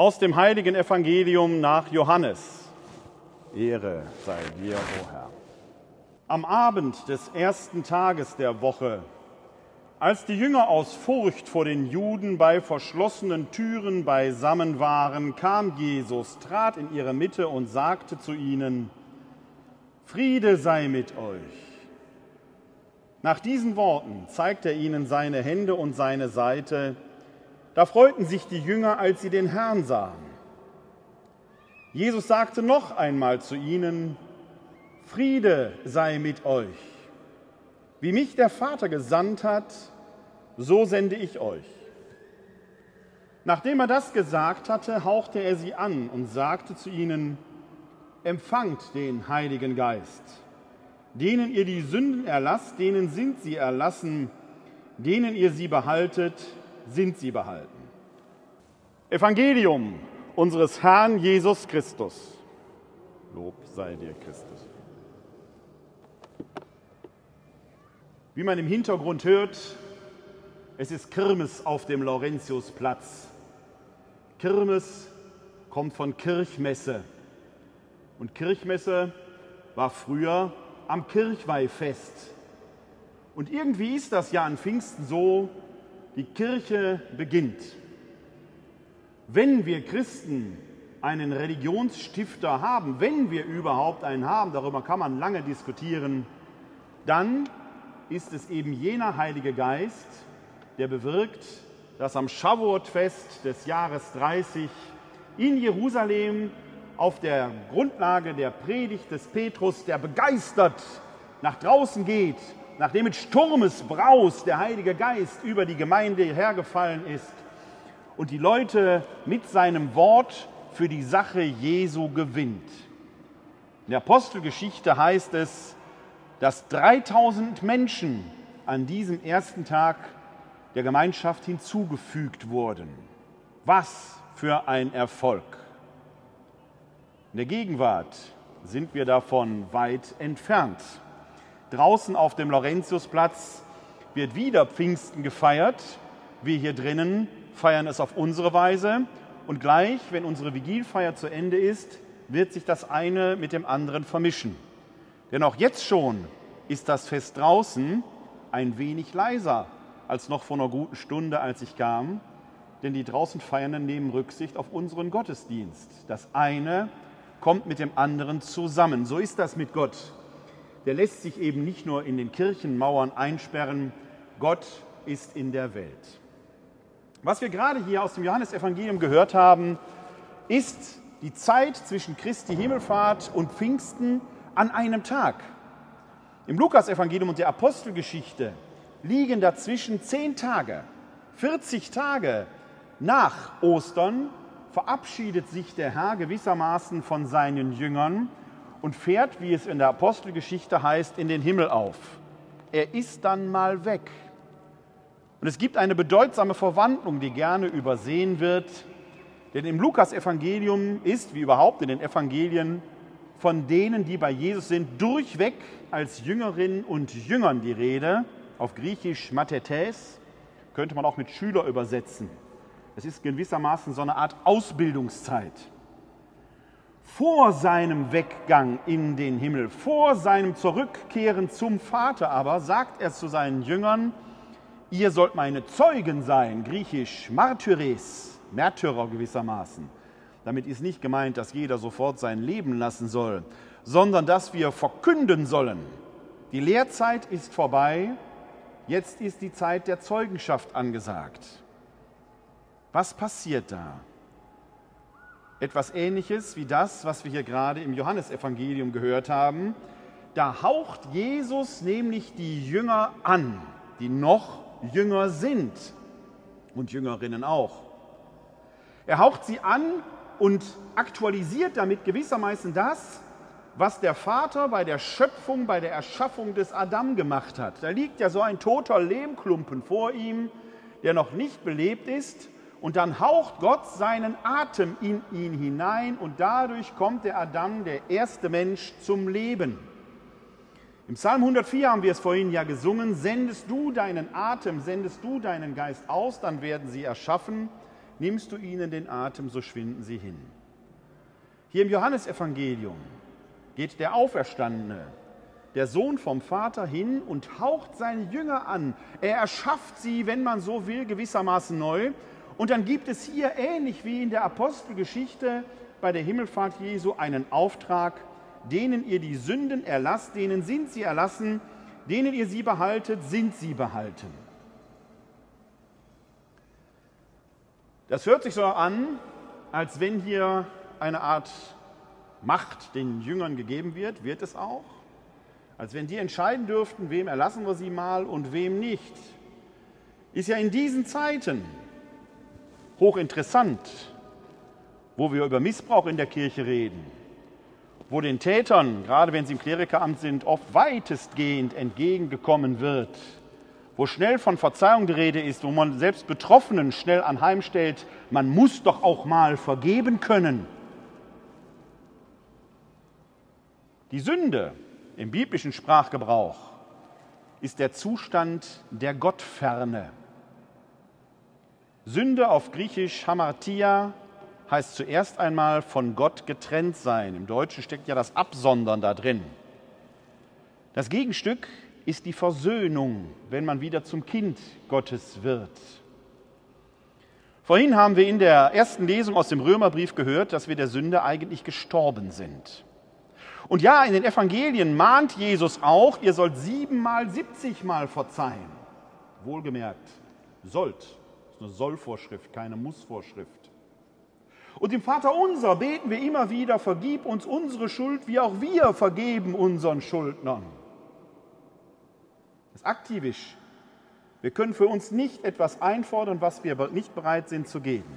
Aus dem heiligen Evangelium nach Johannes. Ehre sei dir, o Herr. Am Abend des ersten Tages der Woche, als die Jünger aus Furcht vor den Juden bei verschlossenen Türen beisammen waren, kam Jesus, trat in ihre Mitte und sagte zu ihnen, Friede sei mit euch. Nach diesen Worten zeigte er ihnen seine Hände und seine Seite. Da freuten sich die Jünger, als sie den Herrn sahen. Jesus sagte noch einmal zu ihnen, Friede sei mit euch. Wie mich der Vater gesandt hat, so sende ich euch. Nachdem er das gesagt hatte, hauchte er sie an und sagte zu ihnen, Empfangt den Heiligen Geist. Denen ihr die Sünden erlasst, denen sind sie erlassen, denen ihr sie behaltet, sind sie behalten. Evangelium unseres Herrn Jesus Christus. Lob sei dir, Christus. Wie man im Hintergrund hört, es ist Kirmes auf dem Laurentiusplatz. Kirmes kommt von Kirchmesse. Und Kirchmesse war früher am Kirchweihfest. Und irgendwie ist das ja an Pfingsten so, die Kirche beginnt. Wenn wir Christen einen Religionsstifter haben, wenn wir überhaupt einen haben, darüber kann man lange diskutieren, dann ist es eben jener Heilige Geist, der bewirkt, dass am Shavuot-Fest des Jahres 30 in Jerusalem auf der Grundlage der Predigt des Petrus, der begeistert nach draußen geht, nachdem mit Sturmesbraus der Heilige Geist über die Gemeinde hergefallen ist und die Leute mit seinem Wort für die Sache Jesu gewinnt. In der Apostelgeschichte heißt es, dass 3000 Menschen an diesem ersten Tag der Gemeinschaft hinzugefügt wurden. Was für ein Erfolg! In der Gegenwart sind wir davon weit entfernt. Draußen auf dem Laurentiusplatz wird wieder Pfingsten gefeiert. Wir hier drinnen feiern es auf unsere Weise. Und gleich, wenn unsere Vigilfeier zu Ende ist, wird sich das eine mit dem anderen vermischen. Denn auch jetzt schon ist das Fest draußen ein wenig leiser als noch vor einer guten Stunde, als ich kam. Denn die draußen Feiernden nehmen Rücksicht auf unseren Gottesdienst. Das eine kommt mit dem anderen zusammen. So ist das mit Gott. Der lässt sich eben nicht nur in den Kirchenmauern einsperren. Gott ist in der Welt. Was wir gerade hier aus dem Johannesevangelium gehört haben, ist die Zeit zwischen Christi Himmelfahrt und Pfingsten an einem Tag. Im Lukasevangelium und der Apostelgeschichte liegen dazwischen zehn Tage, 40 Tage nach Ostern verabschiedet sich der Herr gewissermaßen von seinen Jüngern und fährt, wie es in der Apostelgeschichte heißt, in den Himmel auf. Er ist dann mal weg. Und es gibt eine bedeutsame Verwandlung, die gerne übersehen wird. Denn im Lukas-Evangelium ist, wie überhaupt in den Evangelien, von denen, die bei Jesus sind, durchweg als Jüngerinnen und Jüngern die Rede. Auf Griechisch Mathetes könnte man auch mit Schüler übersetzen. Es ist gewissermaßen so eine Art Ausbildungszeit. Vor seinem Weggang in den Himmel, vor seinem Zurückkehren zum Vater aber, sagt er zu seinen Jüngern, ihr sollt meine Zeugen sein, griechisch Martyres, Märtyrer gewissermaßen. Damit ist nicht gemeint, dass jeder sofort sein Leben lassen soll, sondern dass wir verkünden sollen. Die Lehrzeit ist vorbei, jetzt ist die Zeit der Zeugenschaft angesagt. Was passiert da? Etwas Ähnliches wie das, was wir hier gerade im Johannesevangelium gehört haben. Da haucht Jesus nämlich die Jünger an, die noch Jünger sind und Jüngerinnen auch. Er haucht sie an und aktualisiert damit gewissermaßen das, was der Vater bei der Schöpfung, bei der Erschaffung des Adam gemacht hat. Da liegt ja so ein toter Lehmklumpen vor ihm, der noch nicht belebt ist. Und dann haucht Gott seinen Atem in ihn hinein und dadurch kommt der Adam, der erste Mensch, zum Leben. Im Psalm 104 haben wir es vorhin ja gesungen, sendest du deinen Atem, sendest du deinen Geist aus, dann werden sie erschaffen. nimmst du ihnen den Atem, so schwinden sie hin. Hier im Johannesevangelium geht der Auferstandene, der Sohn vom Vater hin und haucht seine Jünger an. Er erschafft sie, wenn man so will, gewissermaßen neu. Und dann gibt es hier, ähnlich wie in der Apostelgeschichte bei der Himmelfahrt Jesu, einen Auftrag, denen ihr die Sünden erlasst, denen sind sie erlassen, denen ihr sie behaltet, sind sie behalten. Das hört sich so an, als wenn hier eine Art Macht den Jüngern gegeben wird, wird es auch. Als wenn die entscheiden dürften, wem erlassen wir sie mal und wem nicht. Ist ja in diesen Zeiten hochinteressant, wo wir über Missbrauch in der Kirche reden, wo den Tätern, gerade wenn sie im Klerikeramt sind, oft weitestgehend entgegengekommen wird wo schnell von Verzeihung die Rede ist, wo man selbst Betroffenen schnell anheimstellt, man muss doch auch mal vergeben können. Die Sünde im biblischen Sprachgebrauch ist der Zustand der Gottferne. Sünde auf Griechisch Hamartia heißt zuerst einmal von Gott getrennt sein. Im Deutschen steckt ja das Absondern da drin. Das Gegenstück ist die Versöhnung, wenn man wieder zum Kind Gottes wird. Vorhin haben wir in der ersten Lesung aus dem Römerbrief gehört, dass wir der Sünde eigentlich gestorben sind. Und ja, in den Evangelien mahnt Jesus auch, ihr sollt siebenmal, siebzigmal verzeihen. Wohlgemerkt, sollt. Das eine Sollvorschrift, keine Mussvorschrift. Und im Vater unser beten wir immer wieder, vergib uns unsere Schuld, wie auch wir vergeben unseren Schuldnern ist aktivisch. Wir können für uns nicht etwas einfordern, was wir nicht bereit sind zu geben.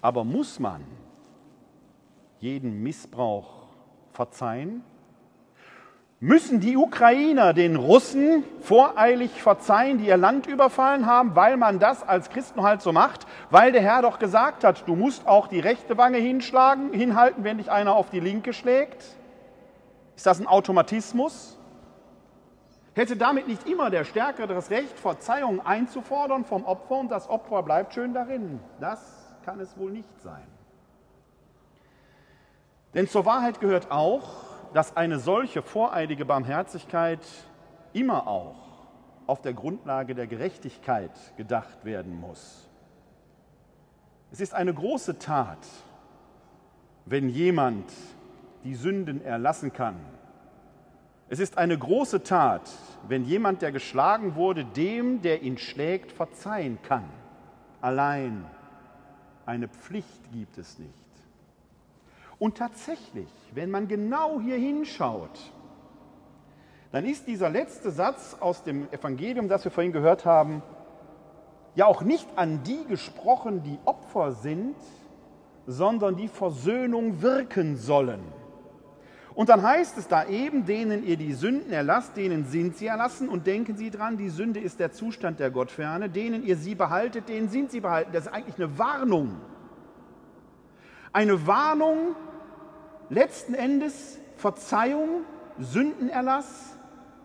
Aber muss man jeden Missbrauch verzeihen? Müssen die Ukrainer den Russen voreilig verzeihen, die ihr Land überfallen haben, weil man das als Christen halt so macht, weil der Herr doch gesagt hat, du musst auch die rechte Wange hinschlagen, hinhalten, wenn dich einer auf die linke schlägt? Ist das ein Automatismus? Hätte damit nicht immer der Stärkere das Recht, Verzeihung einzufordern vom Opfer und das Opfer bleibt schön darin? Das kann es wohl nicht sein. Denn zur Wahrheit gehört auch, dass eine solche voreilige Barmherzigkeit immer auch auf der Grundlage der Gerechtigkeit gedacht werden muss. Es ist eine große Tat, wenn jemand die Sünden erlassen kann es ist eine große Tat, wenn jemand, der geschlagen wurde, dem, der ihn schlägt, verzeihen kann. Allein eine Pflicht gibt es nicht. Und tatsächlich, wenn man genau hier hinschaut, dann ist dieser letzte Satz aus dem Evangelium, das wir vorhin gehört haben, ja auch nicht an die gesprochen, die Opfer sind, sondern die Versöhnung wirken sollen. Und dann heißt es da eben, denen ihr die Sünden erlasst, denen sind sie erlassen und denken Sie dran, die Sünde ist der Zustand der Gottferne, denen ihr sie behaltet, denen sind sie behalten. Das ist eigentlich eine Warnung. Eine Warnung, letzten Endes Verzeihung, Sündenerlass,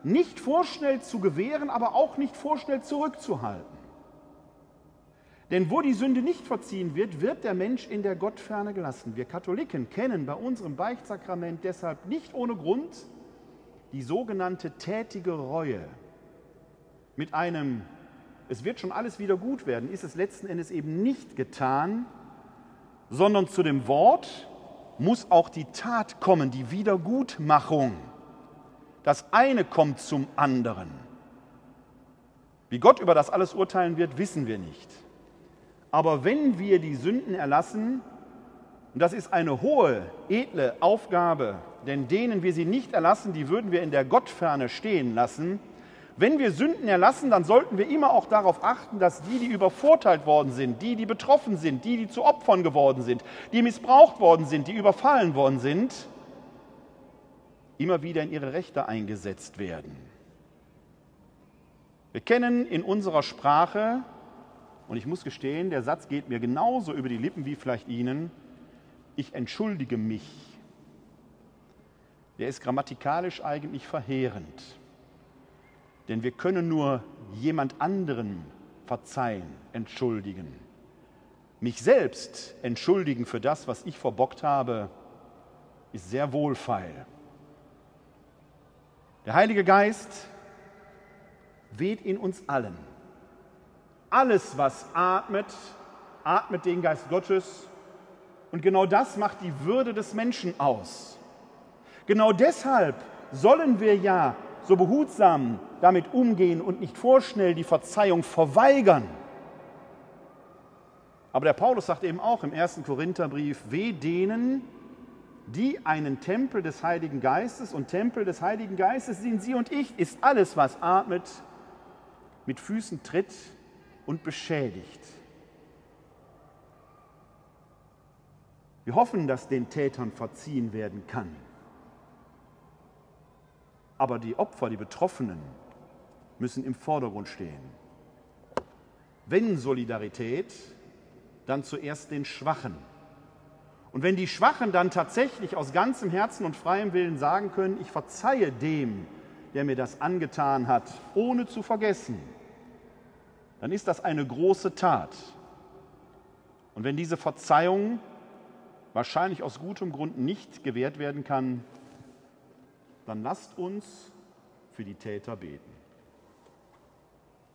nicht vorschnell zu gewähren, aber auch nicht vorschnell zurückzuhalten. Denn wo die Sünde nicht verziehen wird, wird der Mensch in der Gottferne gelassen. Wir Katholiken kennen bei unserem Beichtsakrament deshalb nicht ohne Grund die sogenannte tätige Reue. Mit einem, es wird schon alles wieder gut werden, ist es letzten Endes eben nicht getan, sondern zu dem Wort muss auch die Tat kommen, die Wiedergutmachung. Das eine kommt zum anderen. Wie Gott über das alles urteilen wird, wissen wir nicht. Aber wenn wir die Sünden erlassen, und das ist eine hohe, edle Aufgabe, denn denen wir sie nicht erlassen, die würden wir in der Gottferne stehen lassen. Wenn wir Sünden erlassen, dann sollten wir immer auch darauf achten, dass die, die übervorteilt worden sind, die, die betroffen sind, die, die zu Opfern geworden sind, die missbraucht worden sind, die überfallen worden sind, immer wieder in ihre Rechte eingesetzt werden. Wir kennen in unserer Sprache und ich muss gestehen, der Satz geht mir genauso über die Lippen wie vielleicht Ihnen. Ich entschuldige mich. Der ist grammatikalisch eigentlich verheerend. Denn wir können nur jemand anderen verzeihen, entschuldigen. Mich selbst entschuldigen für das, was ich verbockt habe, ist sehr wohlfeil. Der Heilige Geist weht in uns allen. Alles, was atmet, atmet den Geist Gottes. Und genau das macht die Würde des Menschen aus. Genau deshalb sollen wir ja so behutsam damit umgehen und nicht vorschnell die Verzeihung verweigern. Aber der Paulus sagt eben auch im ersten Korintherbrief, weh denen, die einen Tempel des Heiligen Geistes und Tempel des Heiligen Geistes sind sie und ich, ist alles, was atmet, mit Füßen tritt und beschädigt. Wir hoffen, dass den Tätern verziehen werden kann. Aber die Opfer, die Betroffenen, müssen im Vordergrund stehen. Wenn Solidarität, dann zuerst den Schwachen. Und wenn die Schwachen dann tatsächlich aus ganzem Herzen und freiem Willen sagen können, ich verzeihe dem, der mir das angetan hat, ohne zu vergessen, dann ist das eine große Tat. Und wenn diese Verzeihung wahrscheinlich aus gutem Grund nicht gewährt werden kann, dann lasst uns für die Täter beten.